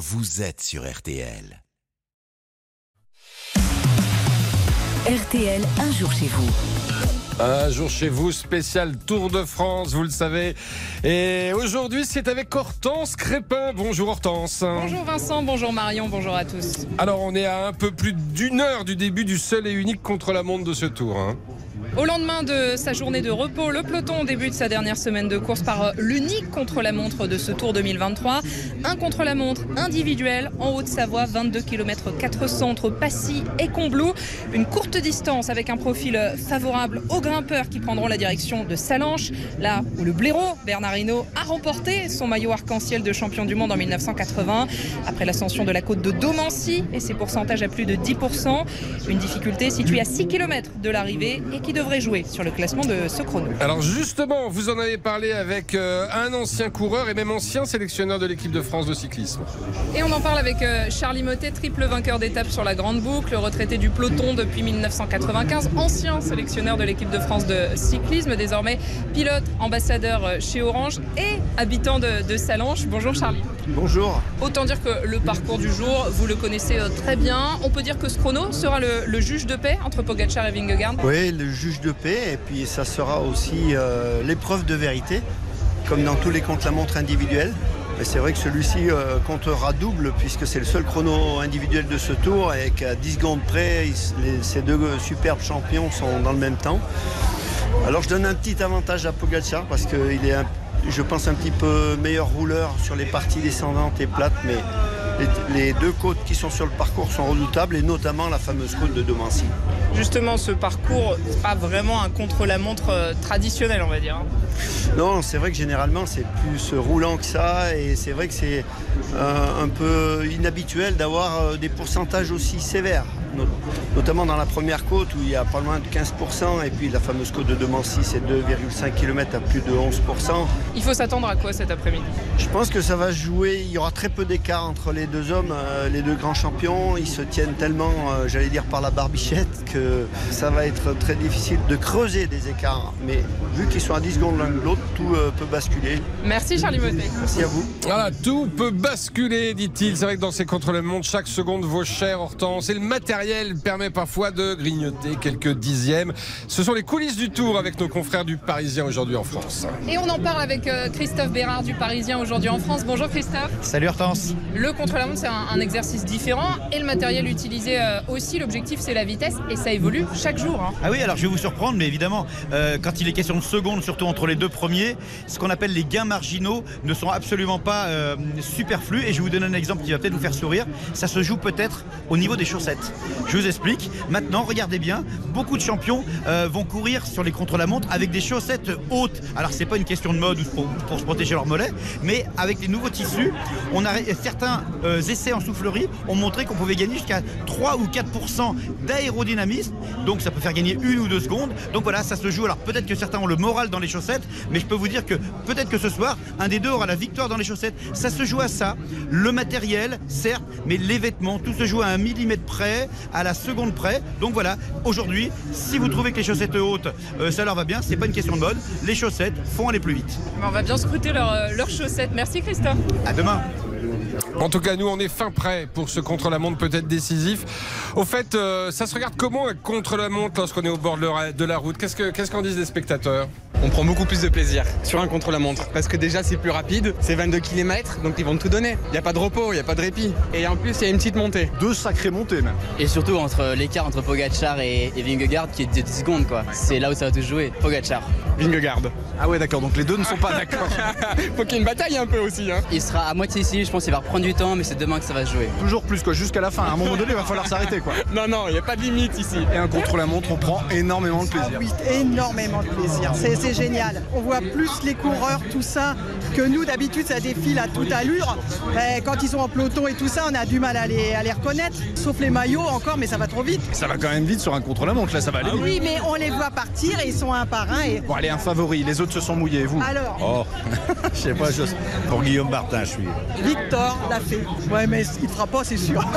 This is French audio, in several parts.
vous êtes sur RTL. RTL, un jour chez vous. Un jour chez vous, spécial Tour de France, vous le savez. Et aujourd'hui, c'est avec Hortense Crépin. Bonjour Hortense. Bonjour Vincent, bonjour Marion, bonjour à tous. Alors, on est à un peu plus d'une heure du début du seul et unique contre-la-montre de ce tour. hein. Au lendemain de sa journée de repos, le peloton débute sa dernière semaine de course par l'unique contre-la-montre de ce Tour 2023. Un contre-la-montre individuel en Haute-Savoie, 22 km 400 entre Passy et Combloux. Une courte distance avec un profil favorable aux grimpeurs qui prendront la direction de Salanches, là où le blaireau Bernard Hinault a remporté son maillot arc-en-ciel de champion du monde en 1980 après l'ascension de la côte de Domancy et ses pourcentages à plus de 10%. Une difficulté située à 6 km de l'arrivée et qui devrait jouer sur le classement de ce chrono. Alors justement, vous en avez parlé avec euh, un ancien coureur et même ancien sélectionneur de l'équipe de France de cyclisme. Et on en parle avec euh, Charlie Motet, triple vainqueur d'étape sur la Grande Boucle, retraité du peloton depuis 1995, ancien sélectionneur de l'équipe de France de cyclisme, désormais pilote, ambassadeur euh, chez Orange et habitant de, de Salanches. Bonjour Charlie. Bonjour. Autant dire que le parcours du jour, vous le connaissez très bien. On peut dire que ce chrono sera le, le juge de paix entre Pogacar et Vingegaard? Oui, le juge de paix, et puis ça sera aussi euh, l'épreuve de vérité, comme dans tous les contre-la-montre individuels. Mais c'est vrai que celui-ci euh, comptera double, puisque c'est le seul chrono individuel de ce tour, et qu'à 10 secondes près, ces deux superbes champions sont dans le même temps. Alors je donne un petit avantage à Pogacar, parce qu'il est, je pense, un petit peu meilleur rouleur sur les parties descendantes et plates, mais les, les deux côtes qui sont sur le parcours sont redoutables, et notamment la fameuse côte de Domancy. Justement, ce parcours, c'est pas vraiment un contre-la-montre euh, traditionnel, on va dire. hein. Non, c'est vrai que généralement c'est plus roulant que ça et c'est vrai que c'est euh, un peu inhabituel d'avoir euh, des pourcentages aussi sévères, not- notamment dans la première côte où il y a pas loin de 15% et puis la fameuse côte de Demancy c'est 2,5 km à plus de 11%. Il faut s'attendre à quoi cet après-midi? Je pense que ça va jouer, il y aura très peu d'écart entre les deux hommes, les deux grands champions, ils se tiennent tellement, j'allais dire par la barbichette, que ça va être très difficile de creuser des écarts. Mais vu qu'ils sont à 10 secondes l'un de l'autre, tout euh, peut basculer. Merci Charlie Motet. Merci à vous. Voilà, tout peut basculer, dit-il. C'est vrai que dans ces contre-la-montre, chaque seconde vaut cher, Hortense. Et le matériel permet parfois de grignoter quelques dixièmes. Ce sont les coulisses du tour avec nos confrères du Parisien aujourd'hui en France. Et on en parle avec euh, Christophe Bérard du Parisien aujourd'hui en France. Bonjour Christophe. Salut Hortense. Le contre-la-montre, c'est un, un exercice différent et le matériel utilisé euh, aussi. L'objectif, c'est la vitesse et ça évolue chaque jour. hein. Ah oui, alors je vais vous surprendre, mais évidemment, euh, quand il est question de secondes, surtout entre les deux premiers, ce qu'on appelle les gains marginaux ne sont absolument pas euh, superflus. Et je vais vous donner un exemple qui va peut-être vous faire sourire. Ça se joue peut-être au niveau des chaussettes. Je vous explique. Maintenant, regardez bien, beaucoup de champions euh, vont courir sur les contre-la-montre avec des chaussettes hautes. Alors c'est pas une question de mode ou pour, se protéger leurs mollets, mais avec les nouveaux tissus, on a certains essais en soufflerie ont montré qu'on pouvait gagner jusqu'à 3 ou 4% Donc ça peut faire gagner une ou deux secondes. Donc voilà, ça se joue. Alors peut-être que certains ont le moral dans les chaussettes, mais je peux vous dire que peut-être que ce soir, un des deux aura la victoire dans les chaussettes. Ça se joue à ça. Le matériel, certes, mais les vêtements, tout se joue à un millimètre près, à la seconde près. Donc voilà, aujourd'hui, si vous trouvez que les chaussettes hautes, euh, ça leur va bien, c'est pas une question de mode. Les chaussettes font aller plus vite. On va bien scruter leurs euh, leurs chaussettes. Merci Christophe. À demain. En tout cas, nous, on est fin prêt pour ce contre-la-montre peut-être décisif. Au fait, euh, ça se regarde comment un contre-la-montre lorsqu'on est au bord de la, route? Qu'est-ce que- qu'est-ce qu'en disent les spectateurs? On prend beaucoup plus de plaisir sur un contre-la-montre parce que déjà c'est plus rapide, c'est 22 km donc ils vont tout donner. Il n'y a pas de repos, il n'y a pas de répit. Et en plus il y a une petite montée. Deux sacrées montées même. Et surtout entre l'écart entre Pogacar et, et Vingegaard qui est de 10 secondes quoi. C'est là où ça va tout jouer. Pogacar. Vingegaard. Ah ouais d'accord, donc les deux ne sont pas d'accord. Faut qu'il y ait une bataille un peu aussi. Hein. Il sera à moitié ici, je pense qu'il va reprendre du temps mais c'est demain que ça va se jouer. Toujours plus quoi, jusqu'à la fin. À un moment donné, il va falloir s'arrêter quoi. Non, non, il n'y a pas de limite ici. Et un contre-la-montre, on prend énormément de plaisir. Ah oui, énormément de plaisir. C'est c'est génial. On voit plus les coureurs, tout ça, que nous d'habitude ça défile à toute allure. Quand ils sont en peloton et tout ça, on a du mal à les, à les reconnaître. Sauf les maillots encore, mais ça va trop vite. Ça va quand même vite sur un contre-la-montre, là ça va aller vite. Oui, mais on les voit partir et ils sont un par un. Et... Bon allez, un favori, les autres se sont mouillés, vous Alors, Oh, je sais pas, je- pour Guillaume Martin, je suis. Victor l'a fait. Ouais, mais il fera pas, c'est sûr.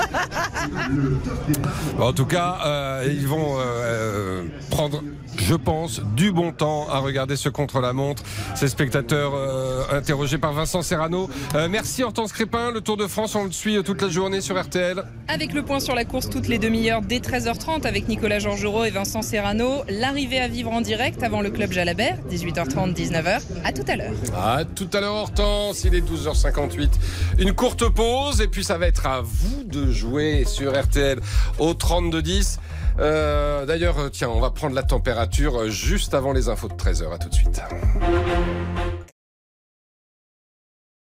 En tout cas, euh, ils vont euh, euh, prendre je pense, du bon temps à regarder ce contre-la-montre. Ces spectateurs euh, interrogés par Vincent Serrano. Euh, merci Hortense Crépin. Le Tour de France, on le suit toute la journée sur RTL. Avec le point sur la course toutes les demi-heures dès 13h30 avec Nicolas Georgerot et Vincent Serrano. L'arrivée à vivre en direct avant le club Jalabert, 18h30, 19h. À tout à l'heure. À tout à l'heure Hortense, il est 12h58. Une courte pause et puis ça va être à vous de jouer sur RTL au 32-10. Euh, D'ailleurs, tiens, on va prendre la température juste avant les infos de 13h. À tout de suite.